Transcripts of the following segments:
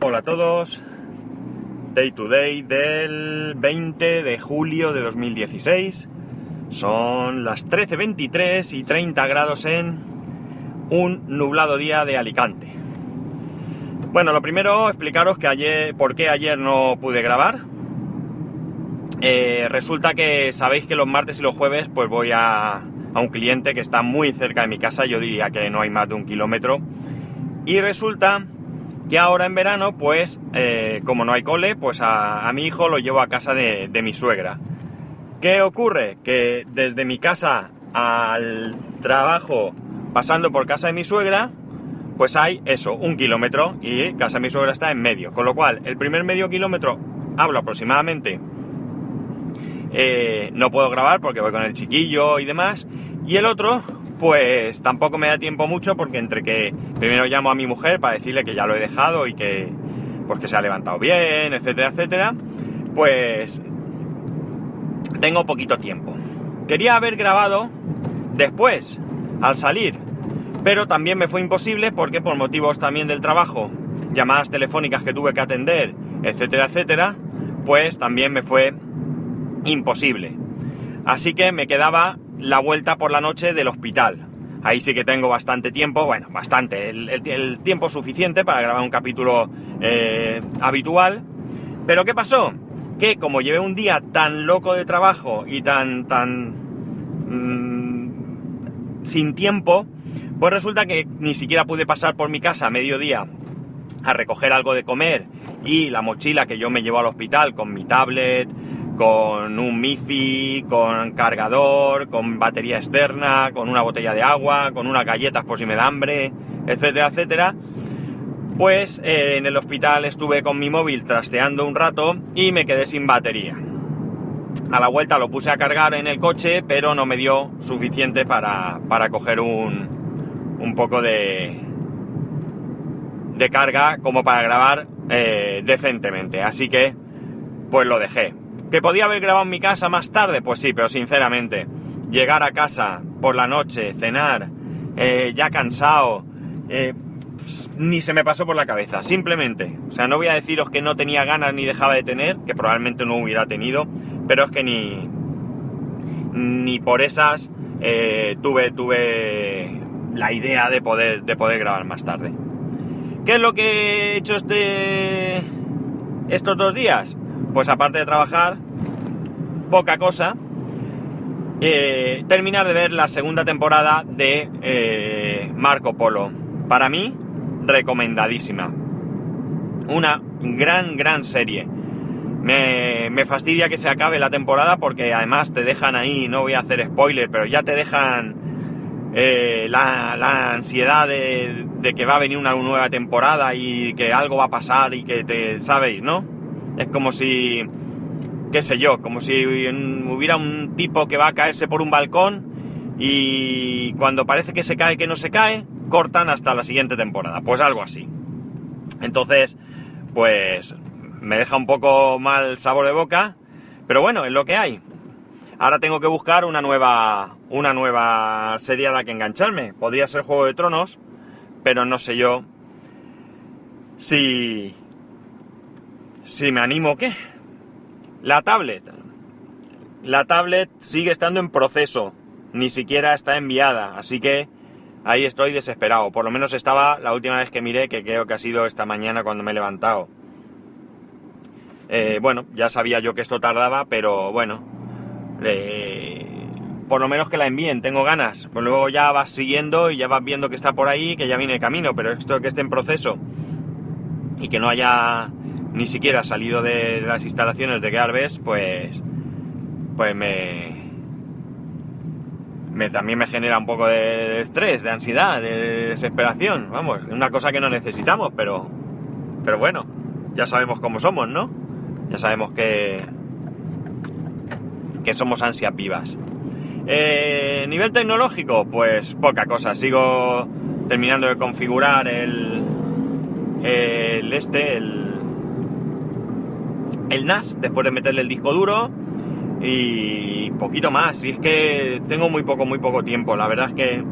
Hola a todos. Day to day del 20 de julio de 2016. Son las 13.23 y 30 grados en un nublado día de Alicante. Bueno, lo primero explicaros que ayer, por qué ayer no pude grabar. Eh, resulta que sabéis que los martes y los jueves pues voy a, a un cliente que está muy cerca de mi casa, yo diría que no hay más de un kilómetro. Y resulta que ahora en verano, pues, eh, como no hay cole, pues a, a, mi hijo lo llevo a casa de, de mi suegra. ¿Qué ocurre? Que desde mi casa al trabajo, pasando por casa de mi suegra, pues hay eso, un kilómetro y casa de mi suegra está en medio. Con lo cual, el primer medio kilómetro hablo aproximadamente. Eh, no puedo grabar porque voy con el chiquillo y demás. Y el otro, pues tampoco me da tiempo mucho porque entre que primero llamo a mi mujer para decirle que ya lo he dejado y que pues se ha levantado bien, etcétera, etcétera, pues tengo poquito tiempo. Quería haber grabado después, al salir, pero también me fue imposible porque por motivos también del trabajo, llamadas telefónicas que tuve que atender, etcétera, etcétera, pues también me fue imposible. Así que me quedaba la vuelta por la noche del hospital. Ahí sí que tengo bastante tiempo, bueno, bastante, el, tiempo suficiente para grabar un capítulo eh, habitual. Pero ¿qué pasó? Que como llevé un día tan loco de trabajo y tan, tan... Mmm, sin tiempo, pues resulta que ni siquiera pude pasar por mi casa a mediodía a recoger algo de comer y la mochila que yo me llevo al hospital con mi tablet, con un MIFI, con cargador, con batería externa, con una botella de agua, con unas galletas por si me da hambre, etcétera, etcétera. Pues eh, en el hospital estuve con mi móvil trasteando un rato y me quedé sin batería. A la vuelta lo puse a cargar en el coche, pero no me dio suficiente para, para coger un, un poco de, de carga como para grabar eh, decentemente. Así que, pues lo dejé. ¿Que podía haber grabado en mi casa más tarde? Pues sí, pero sinceramente, llegar a casa por la noche, cenar, eh, ya cansado, eh, ni se me pasó por la cabeza, simplemente. O sea, no voy a deciros que no tenía ganas ni dejaba de tener, que probablemente no hubiera tenido, pero es que ni, ni por esas eh, tuve, tuve la idea de poder, de poder grabar más tarde. ¿Qué es lo que he hecho este, estos dos días? Pues aparte de trabajar, poca cosa, eh, terminar de ver la segunda temporada de eh, Marco Polo. Para mí, recomendadísima. Una gran, gran serie. Me, me, fastidia que se acabe la temporada porque además te dejan ahí, no voy a hacer spoiler, pero ya te dejan eh, la, la, ansiedad de, de, que va a venir una nueva temporada y que algo va a pasar y que te sabéis, ¿no? Es como si, qué sé yo, como si hubiera un tipo que va a caerse por un balcón y cuando parece que se cae, que no se cae, cortan hasta la siguiente temporada. Pues algo así. Entonces, pues me deja un poco mal sabor de boca, pero bueno, es lo que hay. Ahora tengo que buscar una nueva, una nueva serie a la que engancharme. Podría ser Juego de Tronos, pero no sé yo si, si me animo qué. La tablet. La tablet sigue estando en proceso. Ni siquiera está enviada. Así que ahí estoy desesperado. Por lo menos estaba la última vez que miré, que creo que ha sido esta mañana cuando me he levantado. Eh, bueno, ya sabía yo que esto tardaba, pero bueno. Eh, por lo menos que la envíen, tengo ganas. Pues luego ya vas siguiendo y ya vas viendo que está por ahí, que ya viene el camino. Pero esto que esté en proceso y que no haya ni siquiera salido de las instalaciones de Garbes, pues, pues me, me, también me genera un poco de estrés, de ansiedad, de desesperación. Vamos, una cosa que no necesitamos, pero, pero bueno, ya sabemos cómo somos, ¿no? Ya sabemos que, que somos ansias vivas. Eh, nivel tecnológico, pues poca cosa. Sigo terminando de configurar el, el este, el el NAS después de meterle el disco duro y poquito más. Y es que tengo muy poco, muy poco tiempo. La verdad es que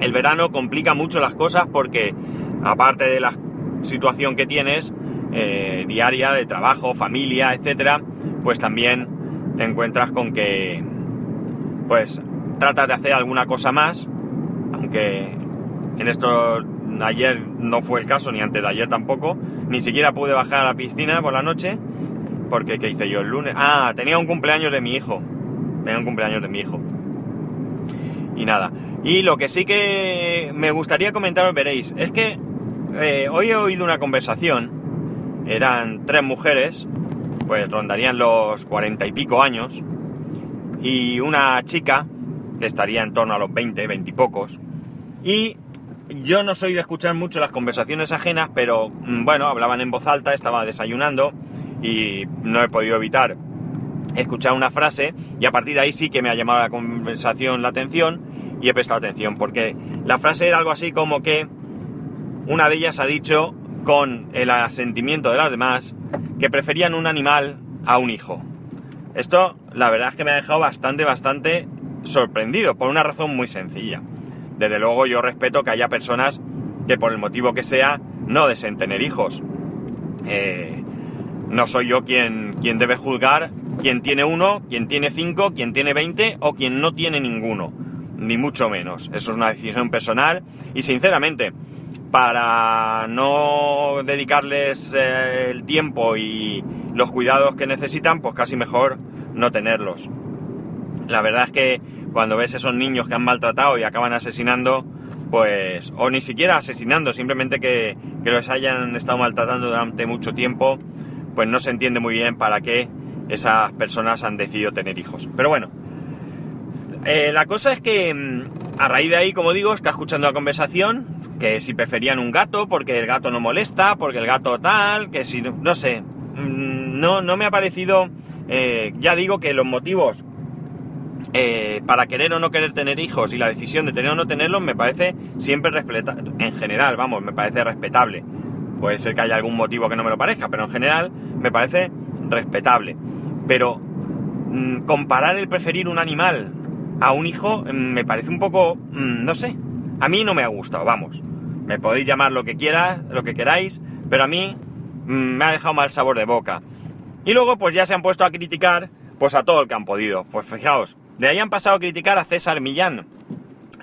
el verano complica mucho las cosas porque aparte de las situación que tienes eh, diaria de trabajo, familia, etcétera, pues también te encuentras con que pues tratas de hacer alguna cosa más, aunque en esto ayer no fue el caso, ni antes de ayer tampoco, ni siquiera pude bajar a la piscina por la noche, porque ¿qué hice yo el lunes? Ah, tenía un cumpleaños de mi hijo, tenía un cumpleaños de mi hijo. Y nada, y lo que sí que me gustaría comentaros, veréis, es que eh, hoy he oído una conversación, eran tres mujeres, pues rondarían los cuarenta y pico años, y una chica que estaría en torno a los 20, 20 y pocos, y yo no soy de escuchar mucho las conversaciones ajenas, pero mm, bueno, hablaban en voz alta, estaba desayunando y no he podido evitar escuchar una frase y a partir de ahí sí que me ha llamado la conversación la atención y he prestado atención, porque la frase era algo así como que una de ellas ha dicho, con el asentimiento de las demás, que preferían un animal a un hijo. Esto, la verdad es que me ha dejado bastante, bastante sorprendido, por una razón muy sencilla. Desde luego yo respeto que haya personas que por el motivo que sea no deseen tener hijos. Eh, no soy yo quien, quien debe juzgar quien tiene uno, quien tiene cinco, quien tiene veinte o quien no tiene ninguno ni mucho menos. Eso es una decisión personal y sinceramente, para no dedicarles eh, el tiempo y los cuidados que necesitan, pues casi mejor no tenerlos. La verdad es que cuando ves esos niños que han maltratado y acaban asesinando, pues, o ni siquiera asesinando, simplemente que, los hayan estado maltratando durante mucho tiempo, pues no se entiende muy bien para qué esas personas han decidido tener hijos. Pero bueno, eh, la cosa es que mm, a raíz de ahí, como digo, está escuchando la conversación, que si preferían un gato, porque el gato no molesta, porque el gato tal, que si, no sé, mm, no, no me ha parecido, eh, ya digo que los motivos eh, para querer o no querer tener hijos y la decisión de tener o no tenerlos me parece siempre respetable, en general, vamos, me parece respetable. Puede ser que haya algún motivo que no me lo parezca, pero en general me parece respetable. Pero mm, comparar el preferir un animal a un hijo mm, me parece un poco, mm, no sé, a mí no me ha gustado, vamos. Me podéis llamar lo que quieras, lo que queráis, pero a mí me ha dejado mal sabor de boca. Y luego pues ya se han puesto a criticar pues a todo el que han podido. Pues fijaos, de ahí han pasado a criticar a César Millán.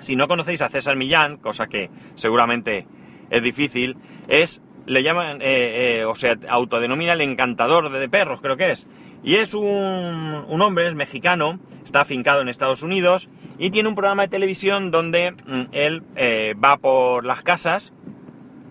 Si no conocéis a César Millán, cosa que seguramente es difícil, es, le llaman, eh, eh, o sea, autodenomina el encantador de perros, creo que es. Y es un, un hombre, es mexicano, está afincado en Estados Unidos y tiene un programa de televisión donde mm, él eh, va por las casas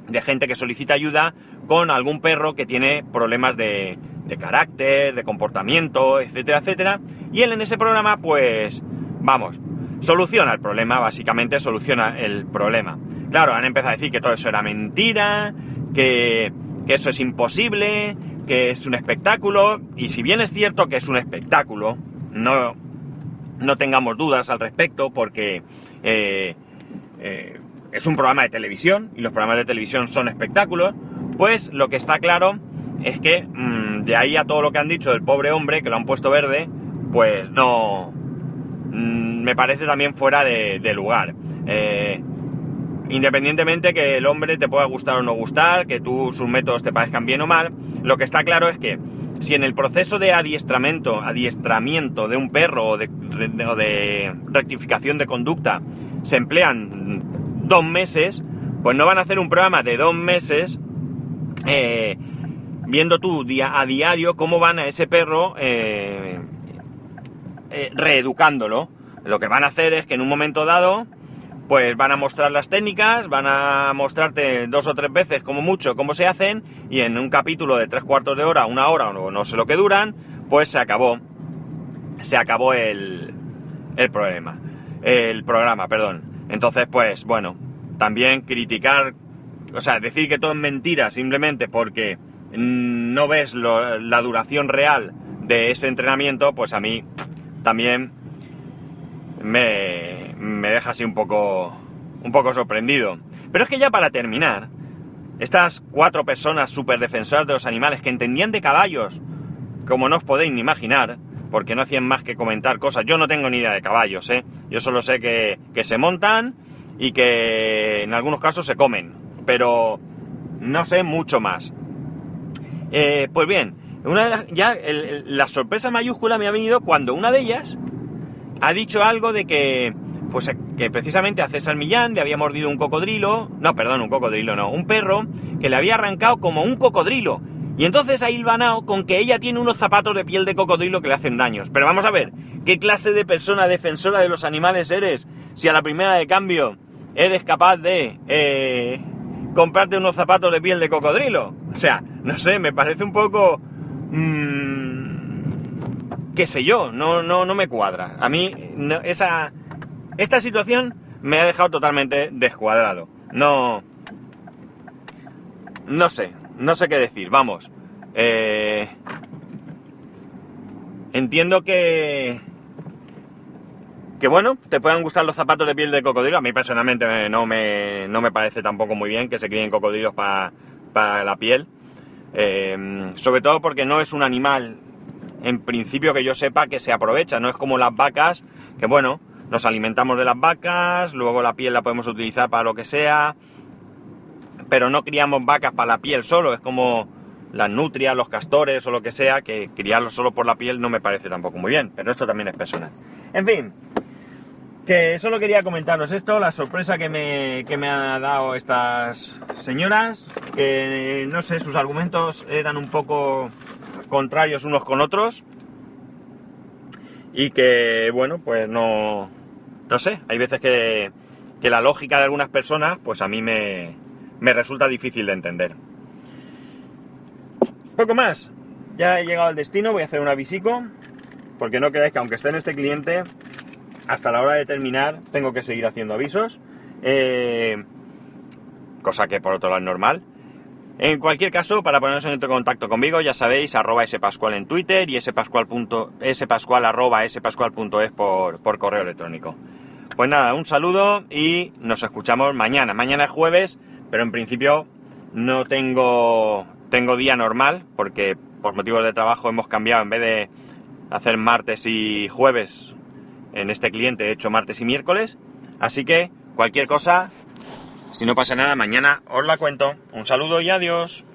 de gente que solicita ayuda con algún perro que tiene problemas de, de carácter, de comportamiento, etcétera, etcétera. Y él en ese programa, pues, vamos, soluciona el problema, básicamente soluciona el problema. Claro, han empezado a decir que todo eso era mentira, que, eso es imposible, que es un espectáculo, y si bien es cierto que es un espectáculo, no, no tengamos dudas al respecto, porque eh, eh, es un programa de televisión, y los programas de televisión son espectáculos, pues lo que está claro es que mm, de ahí a todo lo que han dicho del pobre hombre, que lo han puesto verde, pues no... Mm, me parece también fuera de, lugar. Eh, Independientemente que el hombre te pueda gustar o no gustar, que tú sus métodos te parezcan bien o mal, lo que está claro es que si en el proceso de adiestramiento, adiestramiento de un perro o de, rectificación de conducta se emplean dos meses, pues no van a hacer un programa de dos meses eh, viendo tú día a diario cómo van a ese perro eh, eh, reeducándolo. Lo que van a hacer es que en un momento dado pues van a mostrar las técnicas, van a mostrarte dos o tres veces como mucho cómo se hacen y en un capítulo de tres cuartos de hora, una hora o no sé lo que duran, pues se acabó. Se acabó el, el problema. El programa, perdón. Entonces, pues bueno, también criticar, o sea, decir que todo es mentira simplemente porque no ves la duración real de ese entrenamiento, pues a mí también me, me deja así un poco, un poco sorprendido. Pero es que ya para terminar, estas cuatro personas super defensoras de los animales que entendían de caballos, como no os podéis ni imaginar, porque no hacían más que comentar cosas. Yo no tengo ni idea de caballos, ¿eh? Yo solo sé que, que se montan y que en algunos casos se comen. Pero no sé mucho más. Eh, pues bien, una de las, ya la sorpresa mayúscula me ha venido cuando una de ellas ha dicho algo de que, pues que precisamente a César Millán le había mordido un cocodrilo, no, perdón, un cocodrilo no, un perro que le había arrancado como un cocodrilo. Y entonces ha hilvanado con que ella tiene unos zapatos de piel de cocodrilo que le hacen daños. Pero vamos a ver, ¿qué clase de persona defensora de los animales eres si a la primera de cambio eres capaz de eh, comprarte unos zapatos de piel de cocodrilo? O sea, no sé, me parece un poco... Mmm, qué sé yo, no, no, no me cuadra. A mí esa, esta situación me ha dejado totalmente descuadrado. No... No sé, no sé qué decir, vamos. Eh, entiendo que... Que bueno, te puedan gustar los zapatos de piel de cocodrilo. A mí personalmente no me, no me parece tampoco muy bien que se críen cocodrilos para la piel. Eh, sobre todo porque no es un animal, en principio que yo sepa, que se aprovecha. No es como las vacas, que bueno, nos alimentamos de las vacas, luego la piel la podemos utilizar para lo que sea pero no criamos vacas para la piel solo, es como las nutrias, los castores o lo que sea, que criarlos solo por la piel no me parece tampoco muy bien, pero esto también es personal. En fin, que solo quería comentaros esto, la sorpresa que me, que me ha dado estas señoras, que no sé, sus argumentos eran un poco contrarios unos con otros y que, bueno, pues no, no sé, hay veces que, que la lógica de algunas personas, pues a mí me, me resulta difícil de entender. Poco más. Ya he llegado al destino, voy a hacer un avisico, porque no creáis que aunque esté en este cliente, hasta la hora de terminar tengo que seguir haciendo avisos. Eh, cosa que por otro lado es normal. En cualquier caso, para poneros en contacto conmigo, ya sabéis, arroba spascual en Twitter y spascual, arroba por, por correo electrónico. Pues nada, un saludo y nos escuchamos mañana. Mañana es jueves, pero en principio no tengo, tengo día normal porque por motivos de trabajo hemos cambiado en vez de hacer martes y jueves en este cliente he hecho martes y miércoles. Así que cualquier cosa, si no pasa nada, mañana os la cuento. Un saludo y adiós.